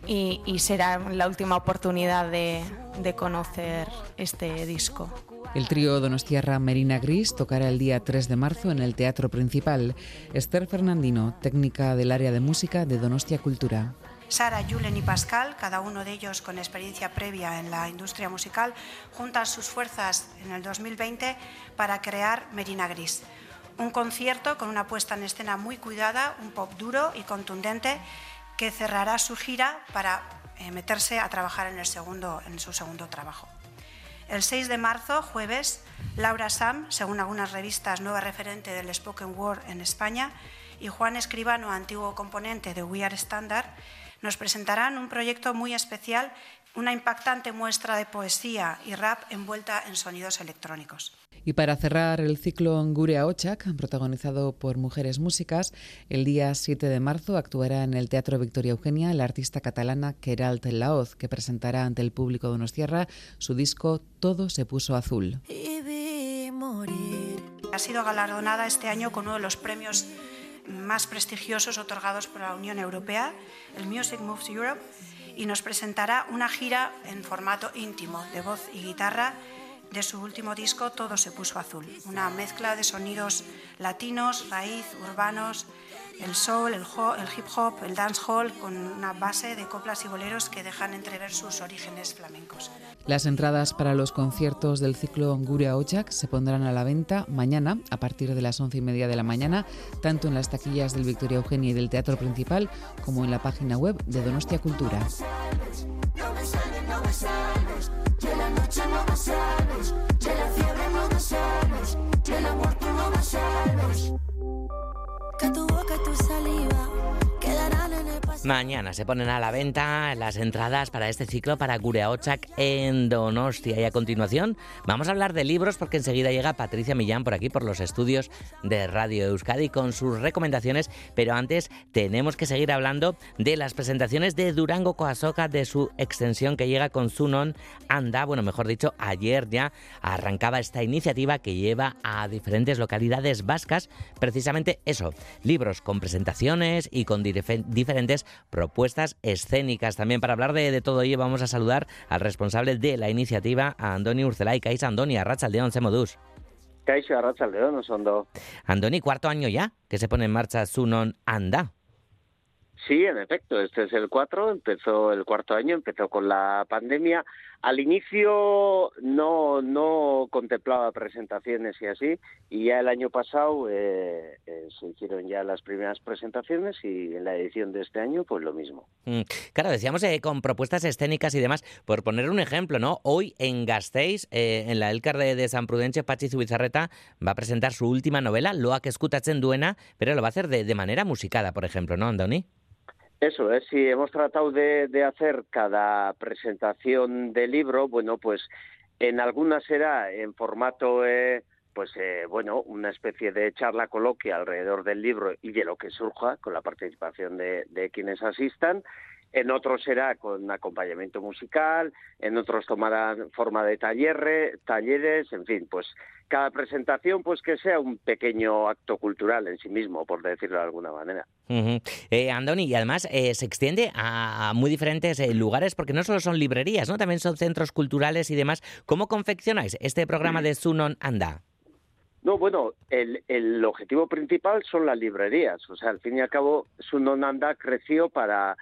y, será la última oportunidad de, de conocer este disco. El trío Donostierra Merina Gris tocará el día 3 de marzo en el Teatro Principal. Esther Fernandino, técnica del área de música de Donostia Cultura. Sara, Julen y Pascal, cada uno de ellos con experiencia previa en la industria musical, juntan sus fuerzas en el 2020 para crear Merina Gris, un concierto con una puesta en escena muy cuidada, un pop duro y contundente que cerrará su gira para eh, meterse a trabajar en, el segundo, en su segundo trabajo. El 6 de marzo, jueves, Laura Sam, según algunas revistas, nueva referente del Spoken Word en España, y Juan Escribano, antiguo componente de We Are Standard, nos presentarán un proyecto muy especial, una impactante muestra de poesía y rap envuelta en sonidos electrónicos. Y para cerrar el ciclo Ngurea Ochak, protagonizado por Mujeres Músicas, el día 7 de marzo actuará en el Teatro Victoria Eugenia la artista catalana Keralt Laoz, que presentará ante el público de Tierra su disco Todo se puso azul. Ha sido galardonada este año con uno de los premios más prestigiosos otorgados por la Unión Europea, el Music Moves Europe, y nos presentará una gira en formato íntimo de voz y guitarra de su último disco Todo se puso azul, una mezcla de sonidos latinos, raíz, urbanos, el soul, el, hip hop, el dancehall, con una base de coplas y boleros que dejan entrever sus orígenes flamencos. Las entradas para los conciertos del ciclo Guria Ochak se pondrán a la venta mañana a partir de las once y media de la mañana, tanto en las taquillas del Victoria Eugenia y del Teatro Principal como en la página web de Donostia Cultura. salves, de la fiebre no me salves, del amor tú no me salves. Mañana se ponen a la venta las entradas para este ciclo para Gureaochak en Donostia. Y a continuación vamos a hablar de libros porque enseguida llega Patricia Millán por aquí por los estudios de Radio Euskadi con sus recomendaciones. Pero antes tenemos que seguir hablando de las presentaciones de Durango Coasoca, de su extensión que llega con Sunon Anda. Bueno, mejor dicho, ayer ya arrancaba esta iniciativa que lleva a diferentes localidades vascas precisamente eso, libros con presentaciones y con diferentes propuestas escénicas. También para hablar de, todo ello vamos a saludar al responsable de la iniciativa, a Andoni Urzelay. Caisa Andoni, Arrachaldeón, Semodus. Caixo, Arrachaldeón, Osondo. Andoni, cuarto año ya que se pone en marcha Sunon Anda. Sí, en efecto, este es el cuatro, empezó el cuarto año, empezó con la pandemia. Al inicio no, no contemplaba presentaciones y así, y ya el año pasado eh, eh, se hicieron ya las primeras presentaciones y en la edición de este año pues lo mismo. Mm, claro, decíamos eh, con propuestas escénicas y demás, por poner un ejemplo, ¿no? Hoy en Gasteiz, en la Elcar de, San Prudencio, Pachi Zubizarreta va a presentar su última novela, Loak Eskutatzen Duena, pero lo va a hacer de, de manera musicada, por ejemplo, ¿no, Andoni? Eso es, sí, hemos tratado de, hacer cada presentación de libro, bueno, pues en algunas será en formato, eh, pues eh, bueno, una especie de charla coloquia alrededor del libro y de lo que surja con la participación de, de quienes asistan en otros será con acompañamiento musical, en otros tomarán forma de taller, talleres, en fin, pues cada presentación pues que sea un pequeño acto cultural en sí mismo, por decirlo de alguna manera. eh, Andoni, y además eh, se extiende a, muy diferentes eh, lugares porque no solo son librerías, ¿no? También son centros culturales y demás. ¿Cómo confeccionáis este programa de Sunon Anda? No, bueno, el, el objetivo principal son las librerías. O sea, al fin y al cabo, Sunon Anda creció para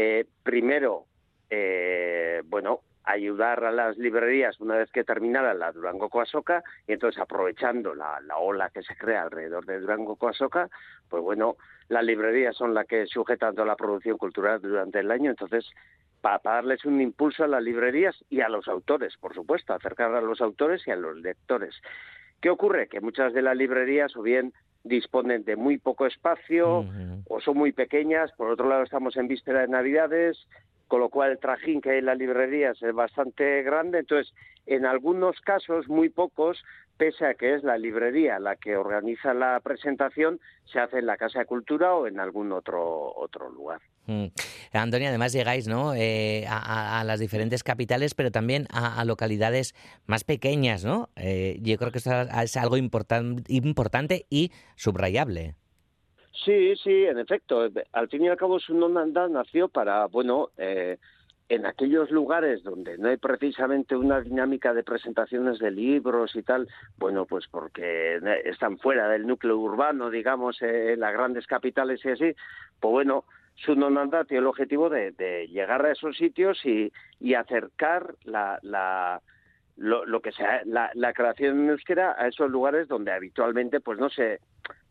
eh, primero, eh, bueno, ayudar a las librerías una vez que terminara la Durango Coasoca y entonces aprovechando la, ola que se crea alrededor de Durango Coasoca, pues bueno, las librerías son las que sujetan toda la producción cultural durante el año, entonces para, darles un impulso a las librerías y a los autores, por supuesto, acercar a los autores y a los lectores. ¿Qué ocurre? Que muchas de las librerías o bien disponen de muy poco espacio o son muy pequeñas. Por otro lado, estamos en víspera de Navidades, con lo cual el trajín que hay en las librerías es bastante grande. Entonces, en algunos casos, muy pocos, pese a que es la librería la que organiza la presentación, se hace en la Casa de Cultura o en algún otro, otro lugar. Mm. Antonio, además llegáis ¿no? Eh, a, las diferentes capitales, pero también a, localidades más pequeñas, ¿no? Eh, yo creo que eso es algo importante y subrayable. Sí, sí, en efecto. Al fin y al cabo, Sunonanda nació para, bueno, eh, en aquellos lugares donde no hay precisamente una dinámica de presentaciones de libros y tal, bueno, pues porque están fuera del núcleo urbano, digamos, en las grandes capitales y así, pues bueno, Sunonanda tiene el objetivo de, llegar a esos sitios y, acercar la, la lo, que sea la, la creación en euskera a esos lugares donde habitualmente pues no se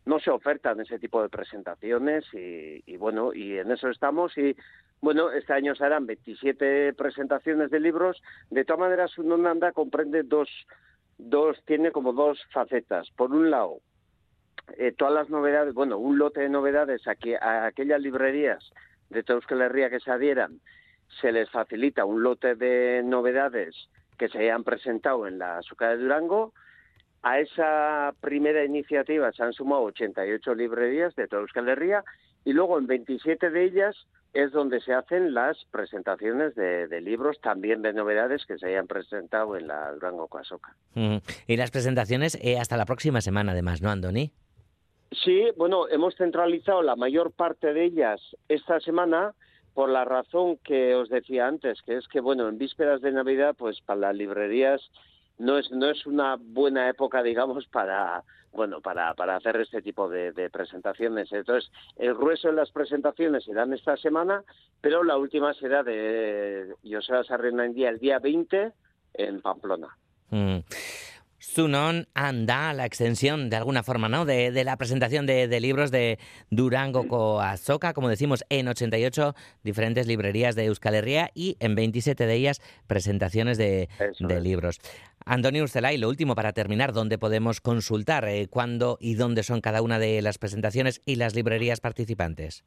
no se ofertan ese tipo de presentaciones y, y bueno y en eso estamos y bueno, este año serán 27 presentaciones de libros. De todas maneras, Unonanda comprende dos, dos, tiene como dos facetas. Por un lado, eh, todas las novedades, bueno, un lote de novedades a, que, a aquellas librerías de Euskal Herria que se adhieran, se les facilita un lote de novedades que se hayan presentado en la Suca de Durango. A esa primera iniciativa se han sumado 88 librerías de Euskal Herria y luego en 27 de ellas es donde se hacen las presentaciones de, libros, también de novedades que se hayan presentado en la Durango Coasoca. Y las presentaciones eh, hasta la próxima semana, además, ¿no, Andoni? Sí, bueno, hemos centralizado la mayor parte de ellas esta semana por la razón que os decía antes, que es que, bueno, en vísperas de Navidad, pues para las librerías no es no es una buena época, digamos, para bueno para, para hacer este tipo de, de presentaciones. Entonces, el grueso de las presentaciones serán esta semana, pero la última será de José Sarrenandía el día 20 en Pamplona. Mm. Zunon anda la extensión de alguna forma, ¿no? De, de la presentación de, de, libros de Durango Coazoca, como decimos, en 88 diferentes librerías de Euskal Herria y en 27 de ellas presentaciones de, de libros. Antonio Urcelay, lo último para terminar, ¿dónde podemos consultar eh, cuándo y dónde son cada una de las presentaciones y las librerías participantes?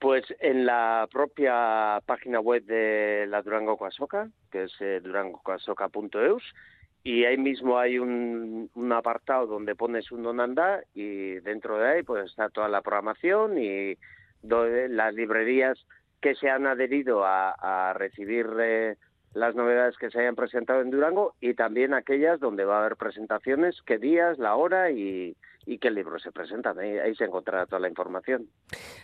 Pues en la propia página web de la Durango Coazoca, que es eh, durangocoazoca.eus, y ahí mismo hay un, un, apartado donde pones un donanda y dentro de ahí pues está toda la programación y las librerías que se han adherido a, a recibir eh, las novedades que se hayan presentado en Durango y también aquellas donde va a haber presentaciones, qué días, la hora y, y qué libros se presentan. Ahí, ahí, se encontrará toda la información.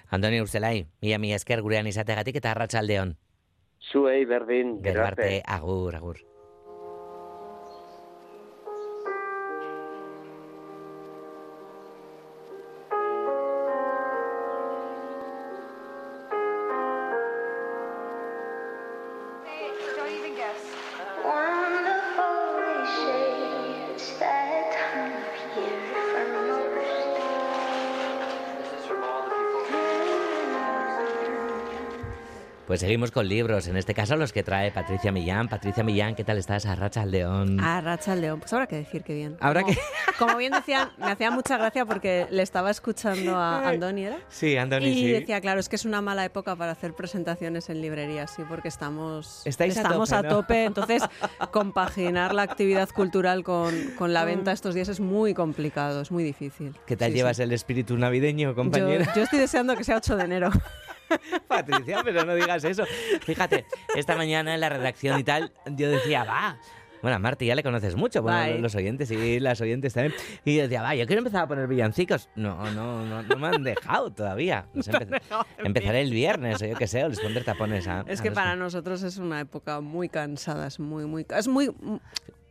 Antonio Urzelay, mi amiga esker gurean izategatik eta arratsaldeon. Zuei berdin. Gero arte, agur, agur. Pues seguimos con libros, en este caso los que trae Patricia Millán. Patricia Millán, ¿qué tal estás? Arracha al León. Arracha al León, pues habrá que decir que bien. Habrá como, que... como bien decían, me hacía mucha gracia porque le estaba escuchando a Andoni, ¿era? Sí, Andoni, y sí. decía, claro, es que es una mala época para hacer presentaciones en librerías, sí, porque estamos, Estáis estamos a tope, ¿no? tope. Entonces, compaginar la actividad cultural con, con la Mm. venta estos días es muy complicado, es muy difícil. ¿Qué tal Sí, llevas sí. el espíritu navideño, Yo, compañera? yo estoy deseando que sea 8 de enero. Patricia, pero no digas eso. Fíjate, esta mañana en la redacción y tal, yo decía, va. Bueno, a Marti ya le conoces mucho, bueno, Bye. los oyentes y las oyentes también. Y yo decía, va, yo quiero empezar a poner villancicos. No, no, no, no me han dejado todavía. Empe- dejado empezaré el viernes, o yo qué sé, o les pondré tapones a. Es a que para nosotros es una época muy cansada, es muy, muy... Es muy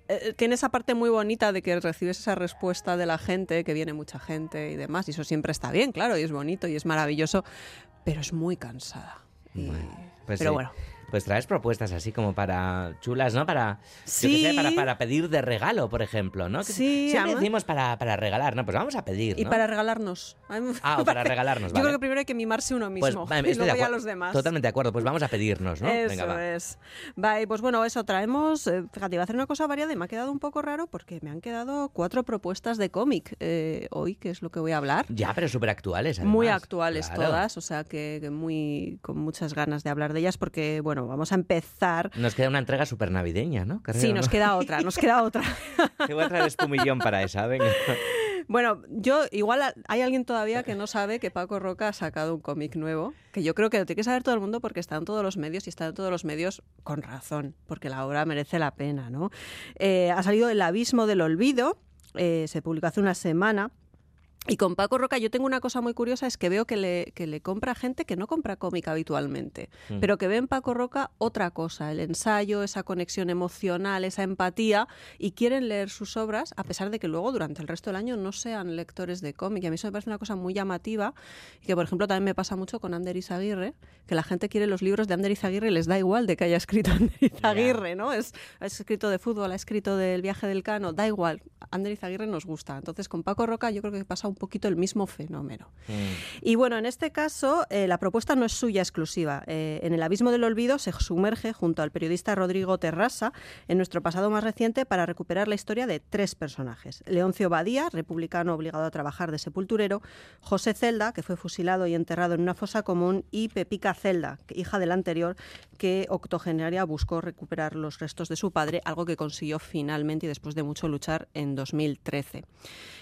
eh, tiene esa parte muy bonita de que recibes esa respuesta de la gente, que viene mucha gente y demás, y eso siempre está bien, claro, y es bonito y es maravilloso, pero es muy cansada. Y- Pues pero sí. bueno, Pues traes propuestas así como para chulas, ¿no? Para, yo Sí. sé, para, para pedir de regalo, por ejemplo, ¿no? Que Sí, Siempre decimos para, para regalar, ¿no? Pues vamos a pedir, y ¿no? para regalarnos. Ah, o para regalarnos, Yo vale. creo que primero hay que mimarse uno Pues mismo va, y luego los demás. Totalmente de acuerdo, pues vamos a pedirnos, ¿no? Eso Venga, va. es. Vale, pues bueno, eso traemos. eh, fíjate, iba a hacer una cosa variada y me ha quedado un poco raro porque me han quedado cuatro propuestas de cómic eh, hoy, que es lo que voy a hablar. Ya, pero súper actuales. Muy actuales Claro. todas, o sea que, que muy con muchas ganas de hablar de ellas porque, bueno, vamos a empezar. Nos queda una entrega súper navideña, ¿no? Sí, nos ¿no? queda otra, nos queda otra. Te voy a traer espumillón para esa, venga. Bueno, yo igual hay alguien todavía que no sabe que Paco Roca ha sacado un cómic nuevo, que yo creo que lo tiene que saber todo el mundo porque está en todos los medios y está en todos los medios con razón, porque la obra merece la pena, ¿no? Eh, ha salido El abismo del olvido, eh, se publicó hace una semana. Y con Paco Roca yo tengo una cosa muy curiosa, es que veo que le, que le compra gente que no compra cómic habitualmente, Mm. pero que ve en Paco Roca otra cosa, el ensayo, esa conexión emocional, esa empatía, y quieren leer sus obras, a pesar de que luego durante el resto del año no sean lectores de cómic. Y a mí eso me parece una cosa muy llamativa, y que por ejemplo también me pasa mucho con Ander Izaguirre, que la gente quiere los libros de Ander Izaguirre y les da igual de que haya escrito Ander Izaguirre, ¿no? Es, ha escrito de fútbol, ha escrito del viaje del Cano, da igual, Ander Izaguirre nos gusta. Entonces con Paco Roca yo creo que pasa un poquito el mismo fenómeno. Y bueno, en este caso, eh, la propuesta no es suya exclusiva. Eh, en el abismo del olvido se sumerge junto al periodista Rodrigo Terrasa en nuestro pasado más reciente para recuperar la historia de tres personajes. Leoncio Badía, republicano obligado a trabajar de sepulturero, José Celda, que fue fusilado y enterrado en una fosa común, y Pepica Celda, hija del anterior, que octogenaria buscó recuperar los restos de su padre, algo que consiguió finalmente y después de mucho luchar en 2013.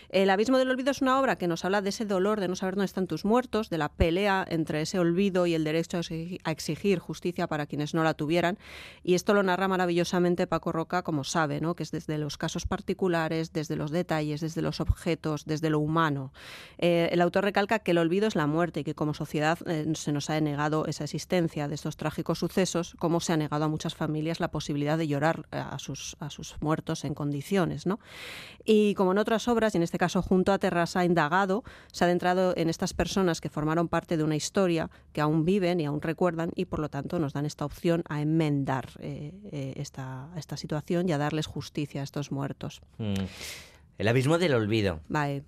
El abismo del olvido es una obra que nos habla de ese dolor de no saber dónde están tus muertos, de la pelea entre ese olvido y el derecho a exigir justicia para quienes no la tuvieran. Y esto lo narra maravillosamente Paco Roca, como sabe, ¿no? que es desde los casos particulares, desde los detalles, desde los objetos, desde lo humano. Eh, el autor recalca que el olvido es la muerte y que como sociedad eh, se nos ha negado esa existencia de estos trágicos sucesos, como se ha negado a muchas familias la posibilidad de llorar a sus, a sus muertos en condiciones. ¿no? Y como en otras obras, y en este caso junto a Terrassa ha indagado, se ha adentrado en estas personas que formaron parte de una historia, que aún viven y aún recuerdan, y por lo tanto nos dan esta opción a enmendar esta, esta situación y a darles justicia a estos muertos. Mm. El abismo del olvido.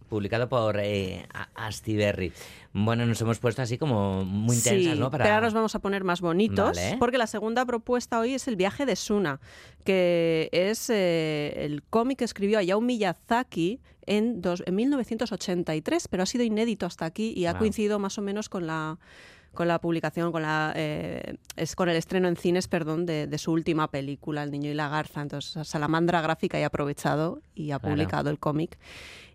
Publicado por eh, Astiberri. Bueno, nos hemos puesto así como muy intensas, sí, ¿no? Pero ahora nos vamos a poner más bonitos. Vale. Porque la segunda propuesta hoy es El viaje de Suna, que es eh, el cómic que escribió Hayao Miyazaki en, dos, en 1983, pero ha sido inédito hasta aquí y ha Wow. coincidido más o menos con la con la publicación, con la eh, es con el estreno en cines, perdón, de, de su última película, El niño y la garza. Entonces, Salamandra Gráfica ya ha aprovechado y ha Claro. publicado el cómic.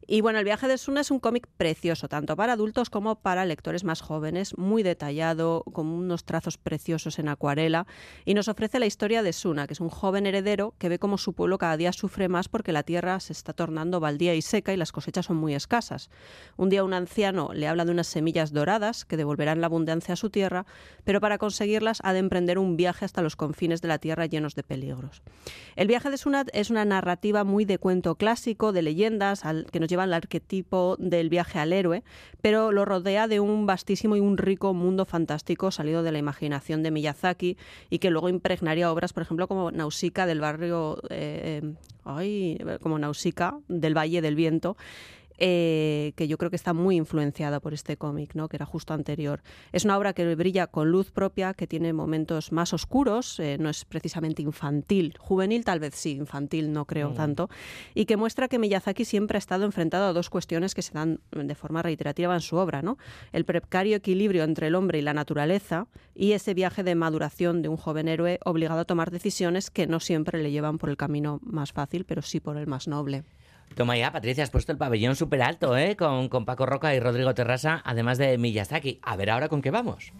Y bueno, El viaje de Suna es un cómic precioso, tanto para adultos como para lectores más jóvenes, muy detallado, con unos trazos preciosos en acuarela, y nos ofrece la historia de Suna, que es un joven heredero que ve cómo su pueblo cada día sufre más porque la tierra se está tornando baldía y seca y las cosechas son muy escasas. Un día un anciano le habla de unas semillas doradas que devolverán la abundancia a su tierra, pero para conseguirlas ha de emprender un viaje hasta los confines de la tierra llenos de peligros. El viaje de Sunat es una narrativa muy de cuento clásico, de leyendas, al- que nos lleva al arquetipo del viaje al héroe, pero lo rodea de un vastísimo y un rico mundo fantástico salido de la imaginación de Miyazaki y que luego impregnaría obras, por ejemplo, como Nausicaa del barrio, eh, eh, ay, como Nausicaa del Valle del Viento, eh, que yo creo que está muy influenciada por este cómic, ¿no? que era justo anterior. Es una obra que brilla con luz propia, que tiene momentos más oscuros, eh, no es precisamente infantil, juvenil tal vez sí, infantil no creo Mm. tanto, y que muestra que Miyazaki siempre ha estado enfrentado a dos cuestiones que se dan de forma reiterativa en su obra, ¿no? El precario equilibrio entre el hombre y la naturaleza y ese viaje de maduración de un joven héroe obligado a tomar decisiones que no siempre le llevan por el camino más fácil, pero sí por el más noble. Toma ya, Patricia, has puesto el pabellón súper alto, ¿eh? Con, con Paco Roca y Rodrigo Terrasa, además de Miyazaki. A ver ahora con qué vamos.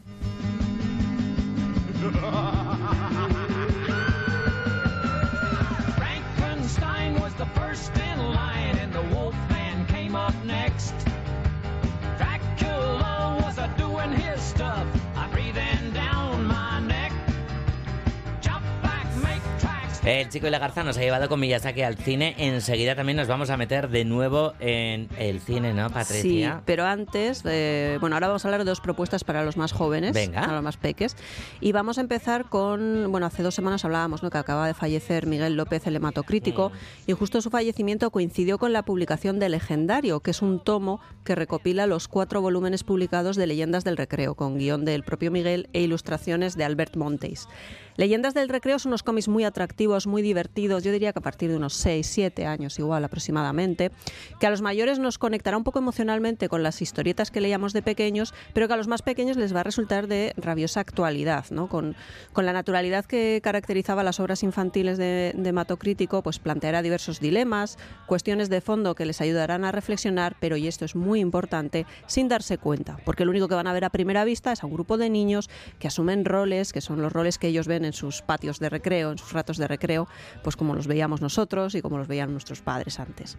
El chico y la garza nos ha llevado con Miyazaki al cine. Enseguida también nos vamos a meter de nuevo en el cine, ¿no, Sí, Patricia? pero antes, eh, bueno, ahora vamos a hablar de dos propuestas para los más jóvenes, Venga. para los más peques. Y vamos a empezar con, bueno, hace dos semanas hablábamos, ¿no? Que acaba de fallecer Miguel López, el hematocrítico, y justo su fallecimiento coincidió con la publicación de Legendario, que es un tomo que recopila los cuatro volúmenes publicados de Leyendas del Recreo, con guion del propio Miguel e ilustraciones de Albert Montes. Leyendas del Recreo son unos cómics muy atractivos, muy divertidos, yo diría que a partir de unos 6, 7 años igual aproximadamente, que a los mayores nos conectará un poco emocionalmente con las historietas que leíamos de pequeños, pero que a los más pequeños les va a resultar de rabiosa actualidad, ¿no? Con, con la naturalidad que caracterizaba las obras infantiles de, de Matocrítico, pues planteará diversos dilemas, cuestiones de fondo que les ayudarán a reflexionar, pero, y esto es muy importante, sin darse cuenta, porque lo único que van a ver a primera vista es a un grupo de niños que asumen roles, que son los roles que ellos ven en sus patios de recreo, en sus ratos de recreo, pues como los veíamos nosotros y como los veían nuestros padres antes.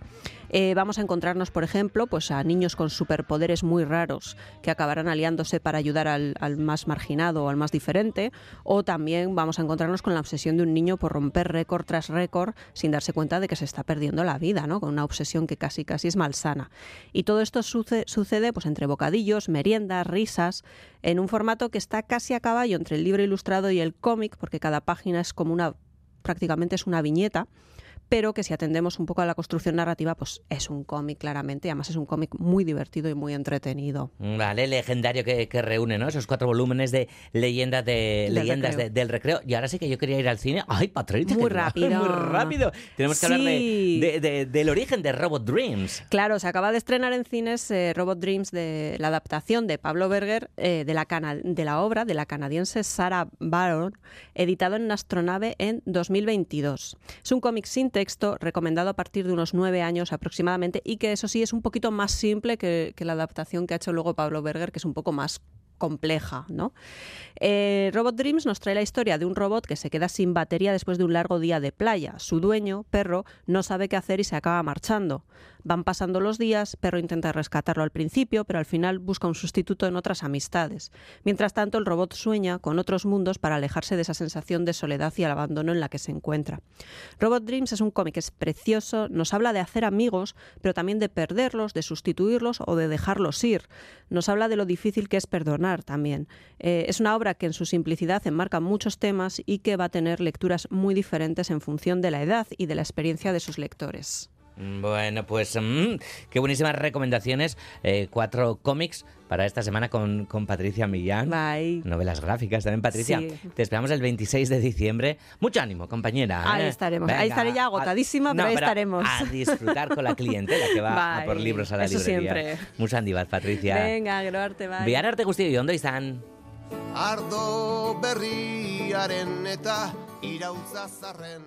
Eh, vamos a encontrarnos, por ejemplo, pues a niños con superpoderes muy raros que acabarán aliándose para ayudar al, más marginado o al más diferente, o también vamos a encontrarnos con la obsesión de un niño por romper récord tras récord sin darse cuenta de que se está perdiendo la vida, ¿no? Con una obsesión que casi casi es malsana. Y todo esto suce- sucede pues entre bocadillos, meriendas, risas, en un formato que está casi a caballo entre el libro ilustrado y el cómic, porque cada página es como una prácticamente es una viñeta, pero que si atendemos un poco a la construcción narrativa, pues es un cómic claramente, y además es un cómic muy divertido y muy entretenido. Vale, legendario que, que reúne, ¿no? Esos cuatro volúmenes de leyendas de Del leyendas recreo. de- del recreo. Y ahora sí que yo quería ir al cine. ¡Ay, Patricia! Muy rápido. Muy rápido. Tenemos que hablar de, del origen de Robot Dreams. Claro, se acaba de estrenar en cines eh, Robot Dreams de la adaptación de Pablo Berger eh, de, la cana- de la obra de la canadiense Sarah Baron, editado en Astronave en 2022. Es un cómic sin texto recomendado a partir de unos nueve años aproximadamente y que eso sí es un poquito más simple que, la adaptación que ha hecho luego Pablo Berger, que es un poco más compleja, ¿no? Eh, Robot Dreams nos trae la historia de un robot que se queda sin batería después de un largo día de playa. Su dueño, perro, no sabe qué hacer y se acaba marchando. Van pasando los días, perro intenta rescatarlo al principio, pero al final busca un sustituto en otras amistades. Mientras tanto, el robot sueña con otros mundos para alejarse de esa sensación de soledad y el abandono en la que se encuentra. Robot Dreams es un cómic, es precioso, nos habla de hacer amigos, pero también de perderlos, de sustituirlos o de dejarlos ir. Nos habla de lo difícil que es perdonar también. Eh, es una obra que en su simplicidad enmarca muchos temas y que va a tener lecturas muy diferentes en función de la edad y de la experiencia de sus lectores. Bueno, pues mm, qué buenísimas recomendaciones. Eh, cuatro cómics para esta semana con, con Patricia Millán. Novelas gráficas también, Patricia. Sí. Te esperamos el 26 de diciembre. Mucho ánimo, compañera. Ahí ¿eh? estaremos. Ahí estaré ya a- agotadísima, no, pero ahí estaremos. A disfrutar con la clientela que va a por libros a la eso librería. siempre. Mucho handi bat, Patricia. Venga, gero arte, bai. Bihar arte guztioi, ondo izan. Ardo berriaren eta irautza zarren